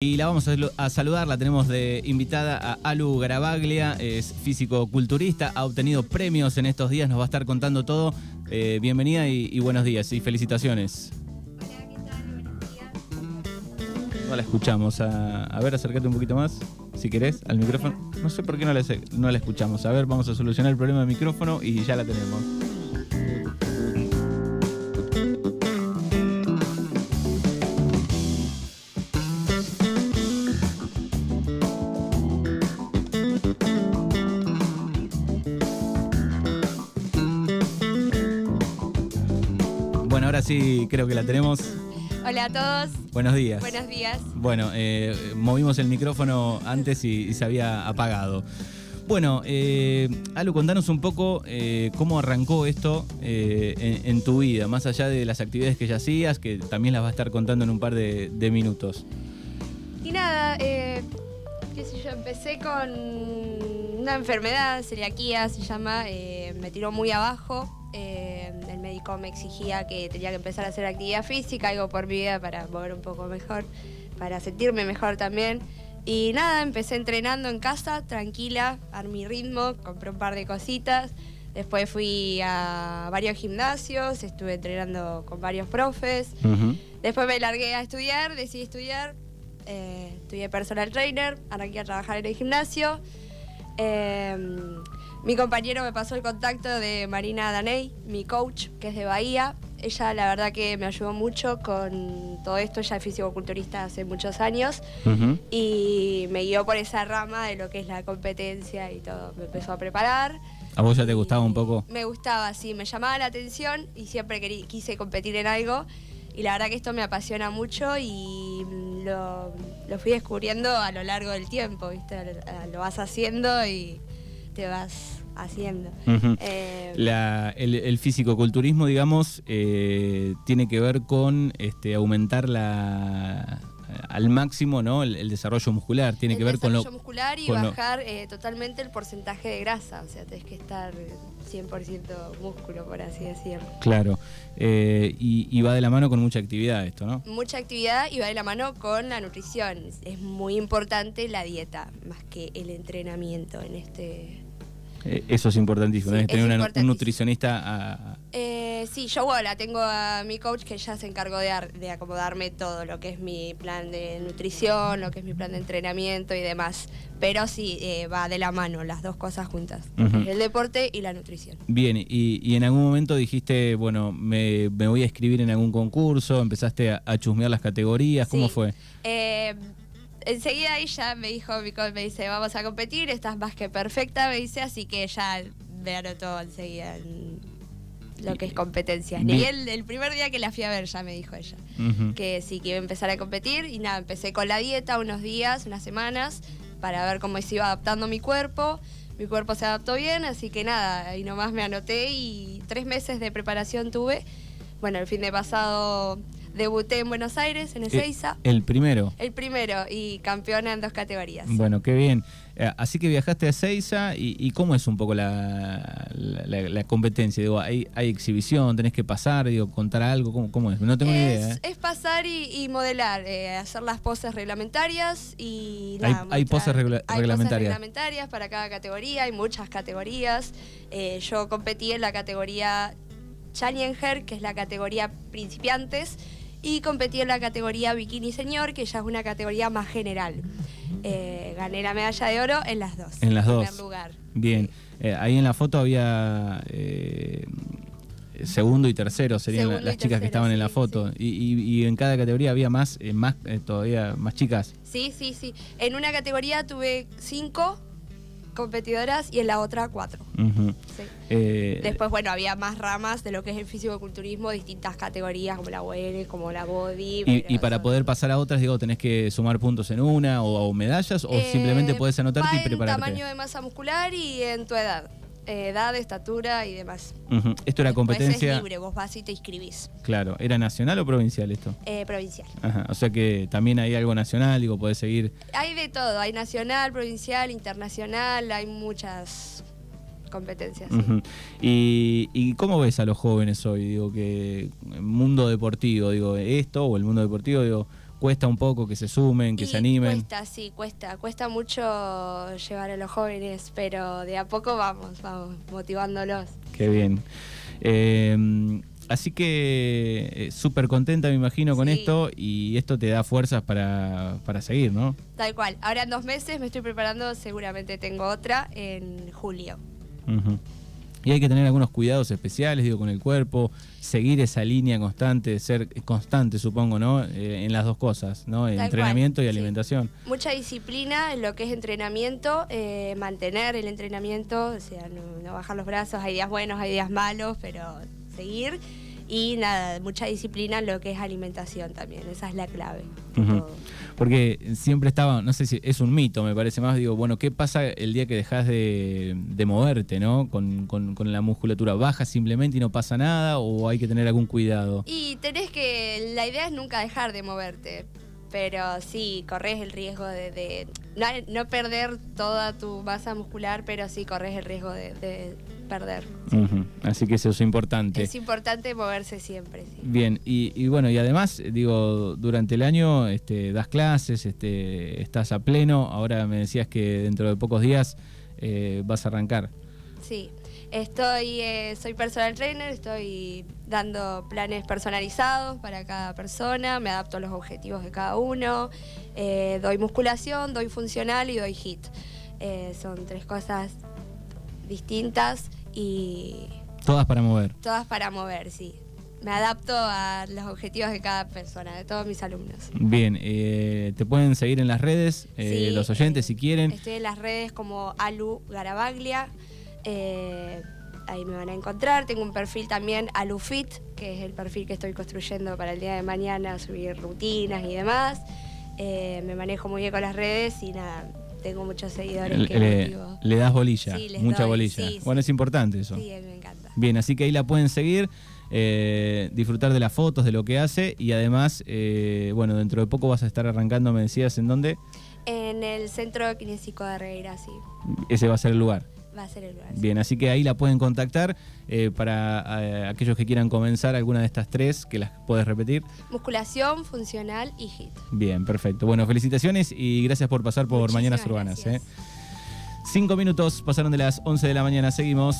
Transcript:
Y la vamos a, saludar, la tenemos de invitada a Alu Garavaglia, es físico-culturista, ha obtenido premios en estos días, nos va a estar contando todo. Eh, bienvenida y, buenos días y felicitaciones. No la escuchamos. A, a ver, acércate un poquito más, si querés, al micrófono. No sé por qué no la, no la escuchamos. A ver, vamos a solucionar el problema del micrófono y ya la tenemos. Ahora sí creo que la tenemos. Hola a todos. Buenos días. Buenos días. Bueno, eh, movimos el micrófono antes y, y se había apagado. Bueno, eh, Alu, contanos un poco eh, cómo arrancó esto eh, en, en tu vida, más allá de las actividades que ya hacías, que también las va a estar contando en un par de, de minutos. Y nada, qué sé yo, empecé con una enfermedad, celiaquía se llama, me tiró muy abajo. Eh, el médico me exigía que tenía que empezar a hacer actividad física, algo por mi vida para mover un poco mejor, para sentirme mejor también. Y nada, empecé entrenando en casa, tranquila, a mi ritmo, compré un par de cositas. Después fui a varios gimnasios, estuve entrenando con varios profes. Después me largué a estudiar, decidí estudiar. eh, estudié personal trainer, arranqué a trabajar en el gimnasio. Eh, mi compañero me pasó el contacto de Marina Daney, mi coach, que es de Bahía. Ella la verdad que me ayudó mucho con todo esto, ella es fisicoculturista hace muchos años y me guió por esa rama de lo que es la competencia y todo. Me empezó a preparar. ¿A vos ya te gustaba un poco? Me gustaba, sí, me llamaba la atención y siempre querí- quise competir en algo. Y la verdad que esto me apasiona mucho y lo, lo fui descubriendo a lo largo del tiempo, ¿viste? Lo vas haciendo y te vas haciendo. Eh, La- el, el fisicoculturismo, digamos, eh, tiene que ver con este, aumentar la, al máximo ¿no? el, el desarrollo muscular, tiene el que ver con lo... desarrollo muscular y con lo- bajar eh, totalmente el porcentaje de grasa. O sea, tenés que estar eh, 100% músculo, por así decirlo. Claro, eh, y, y va de la mano con mucha actividad esto, ¿no? mucha actividad y va de la mano con la nutrición. Es muy importante la dieta, más que el entrenamiento en este... Eh, eso es importantísimo, Sí, tener es una- un nutricionista a- Eh, sí, yo bueno, tengo a mi coach que ya se encargó de, ar- de acomodarme todo lo que es mi plan de nutrición, lo que es mi plan de entrenamiento y demás. Pero sí, eh, va de la mano las dos cosas juntas, el deporte y la nutrición. Bien, y, y en algún momento dijiste, bueno, me, me voy a escribir en algún concurso, empezaste a, a chusmear las categorías, ¿cómo Sí. fue? Eh, enseguida ahí ya me dijo, mi coach me dice, vamos a competir, estás más que perfecta, me dice, así que ya me anotó enseguida en lo que es competencias. Bien. el, el primer día que la fui a ver ya me dijo ella. Que sí, que iba a empezar a competir y nada, empecé con la dieta unos días, unas semanas, para ver cómo se iba adaptando mi cuerpo. Mi cuerpo se adaptó bien, así que nada, ahí nomás me anoté y tres meses de preparación tuve. Bueno, el fin de pasado debuté en Buenos Aires, en Eh, Ezeiza, el primero. el primero y campeona en dos categorías. Bueno, qué bien. Eh, Así que viajaste a Seiza y, y ¿cómo es un poco la, la- la- competencia? Digo, ¿hay, ¿hay exhibición? ¿Tenés que pasar? Digo, ¿contar algo? ¿Cómo, cómo es? No tengo ni idea. es, ¿eh? es pasar y, y modelar, eh, hacer las poses reglamentarias y Hay- poses regla- hay reglamentarias. poses reglamentarias para cada categoría, hay muchas categorías. Eh, yo competí en la categoría Challenger, que es la categoría principiantes, y competí en la categoría Bikini Señor, que ya es una categoría más general. Eh, gané la medalla de oro en las dos. En las dos. primer lugar. Bien. Eh, ahí en la foto había eh, segundo y tercero, serían Segundo las chicas que estaban en la sí, foto. Y, y- y en cada categoría había más, más todavía más chicas. Sí, sí, sí. En una categoría tuve cinco competidoras y en la otra cuatro. Sí. Eh, Después, bueno, había más ramas de lo que es el físico-culturismo, distintas categorías como la WN, como la Body. y, para poder pasar a otras, digo, tenés que sumar puntos en una o, o medallas o Eh, simplemente podés anotarte va y prepararte. en tamaño de masa muscular y en tu edad. Eh, edad, estatura y demás. Esto era Después competencia. es libre, vos vas y te inscribís. Claro, ¿era nacional o provincial esto? Eh, provincial. Ajá, o sea que también hay algo nacional, digo, podés seguir. Hay de todo, hay nacional, provincial, internacional, hay muchas competencias. y, ¿Y cómo ves a los jóvenes hoy? Digo, que el mundo deportivo, digo, esto o el mundo deportivo, digo, cuesta un poco que se sumen, que Y se animen. Cuesta, sí, cuesta. Cuesta mucho llevar a los jóvenes, pero de a poco vamos, vamos, motivándolos. Qué bien. Eh, así que eh, súper contenta, me imagino, con Sí. esto y esto te da fuerzas para, para seguir, ¿no? Tal cual. Ahora en dos meses me estoy preparando, seguramente tengo otra en julio. Ujú. Y hay que tener algunos cuidados especiales, digo, con el cuerpo, seguir esa línea constante, ser constante, supongo, ¿no? Eh, en las dos cosas, ¿no? Entrenamiento y sí. alimentación. Mucha disciplina en lo que es entrenamiento, eh, mantener el entrenamiento, o sea, no, no bajar los brazos, hay días buenos, hay días malos, pero seguir. Y nada, mucha disciplina en lo que es alimentación también, esa es la clave. Porque siempre estaba, no sé si es un mito, me parece más, digo, bueno, ¿qué pasa el día que dejas de, de moverte, ¿no? Con, con- con la musculatura, ¿baja simplemente y no pasa nada o hay que tener algún cuidado? Y tenés que, la idea es nunca dejar de moverte, pero sí, corres el riesgo de, de- no, no perder toda tu masa muscular, pero sí corres el riesgo de, de perder. Así que eso es importante. Es importante moverse siempre, sí. Bien, y, y bueno, y además, digo, durante el año este, das clases, este, estás a pleno, ahora me decías que dentro de pocos días eh, vas a arrancar. Sí, estoy, eh, soy personal trainer, estoy dando planes personalizados para cada persona, me adapto a los objetivos de cada uno, eh, doy musculación, doy funcional y doy HIT. Eh, son tres cosas distintas y Todas para mover. todas para mover, sí. Me adapto a los objetivos de cada persona, de todos mis alumnos. Bien, eh, te pueden seguir en las redes, eh, Sí, los oyentes eh, si quieren. Estoy en las redes como Alu Garabaglia. eh, ahí me van a encontrar. Tengo un perfil también AluFit, que es el perfil que estoy construyendo para el día de mañana, subir rutinas y demás. Me manejo muy bien con las redes y nada, tengo muchos seguidores que Le, le das bolilla, Sí, mucha doy, bolilla. sí, bueno, es importante eso. Sí, me encanta. Bien, así que ahí la pueden seguir, eh, disfrutar de las fotos, de lo que hace y además, eh, bueno, dentro de poco vas a estar arrancando, me decías, ¿en dónde? En el centro kinésico de Reira, sí, Ese va a ser el lugar. Va a ser el lugar. Bien, así que ahí la pueden contactar eh, para eh, aquellos que quieran comenzar alguna de estas tres, que las puedes repetir. Musculación, funcional y HIT. Bien, perfecto. Bueno, felicitaciones y gracias por pasar por Muchísimas Mañanas Urbanas. gracias. ¿eh? Cinco minutos pasaron de las 11 de la mañana, seguimos.